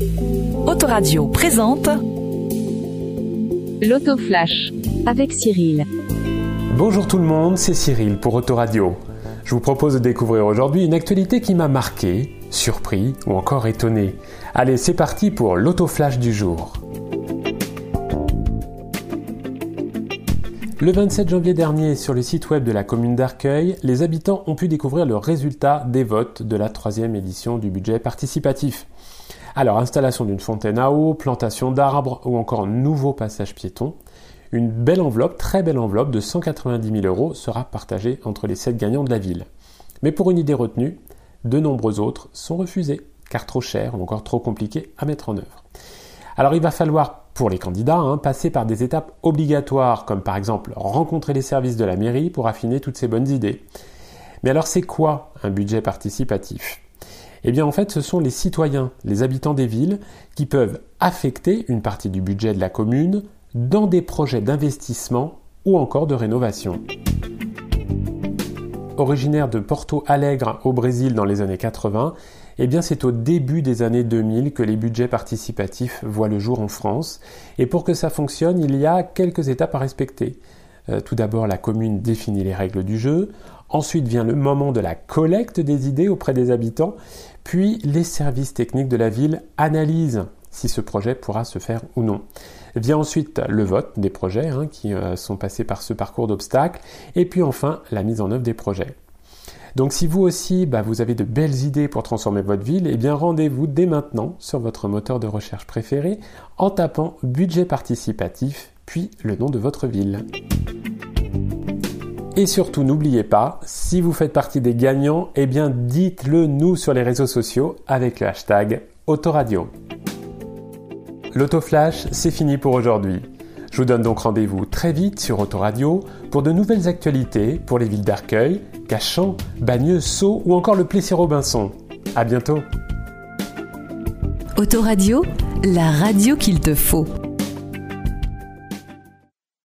Autoradio présente L'autoflash avec Cyril. Bonjour tout le monde, c'est Cyril pour Autoradio. Je vous propose de découvrir aujourd'hui une actualité qui m'a marqué, surpris ou encore étonné. Allez, c'est parti pour l'autoflash du jour. Le 27 janvier dernier, sur le site web de la commune d'Arcueil, les habitants ont pu découvrir le résultat des votes de la troisième édition du budget participatif. Alors, installation d'une fontaine à eau, plantation d'arbres ou encore nouveau passage piéton. Une belle enveloppe, très belle enveloppe de 190 000 euros sera partagée entre les sept gagnants de la ville. Mais pour une idée retenue, de nombreux autres sont refusés, car trop cher ou encore trop compliqué à mettre en œuvre. Alors il va falloir, pour les candidats, hein, passer par des étapes obligatoires, comme par exemple rencontrer les services de la mairie pour affiner toutes ces bonnes idées. Mais alors c'est quoi un budget participatif? Eh bien en fait ce sont les citoyens, les habitants des villes, qui peuvent affecter une partie du budget de la commune dans des projets d'investissement ou encore de rénovation. Originaire de Porto Alegre au Brésil dans les années 80, eh bien c'est au début des années 2000 que les budgets participatifs voient le jour en France. Et pour que ça fonctionne, il y a quelques étapes à respecter. Euh, tout d'abord, la commune définit les règles du jeu. Ensuite vient le moment de la collecte des idées auprès des habitants. Puis les services techniques de la ville analysent si ce projet pourra se faire ou non. Vient ensuite le vote des projets hein, qui euh, sont passés par ce parcours d'obstacles. Et puis enfin la mise en œuvre des projets. Donc si vous aussi, bah, vous avez de belles idées pour transformer votre ville, eh bien rendez-vous dès maintenant sur votre moteur de recherche préféré en tapant budget participatif, puis le nom de votre ville. Et surtout, n'oubliez pas, si vous faites partie des gagnants, eh dites-le nous sur les réseaux sociaux avec le hashtag Autoradio. L'autoflash, c'est fini pour aujourd'hui. Je vous donne donc rendez-vous très vite sur Autoradio pour de nouvelles actualités pour les villes d'Arcueil, Cachan, Bagneux, Sceaux ou encore le Plessis-Robinson. À bientôt. Autoradio, la radio qu'il te faut.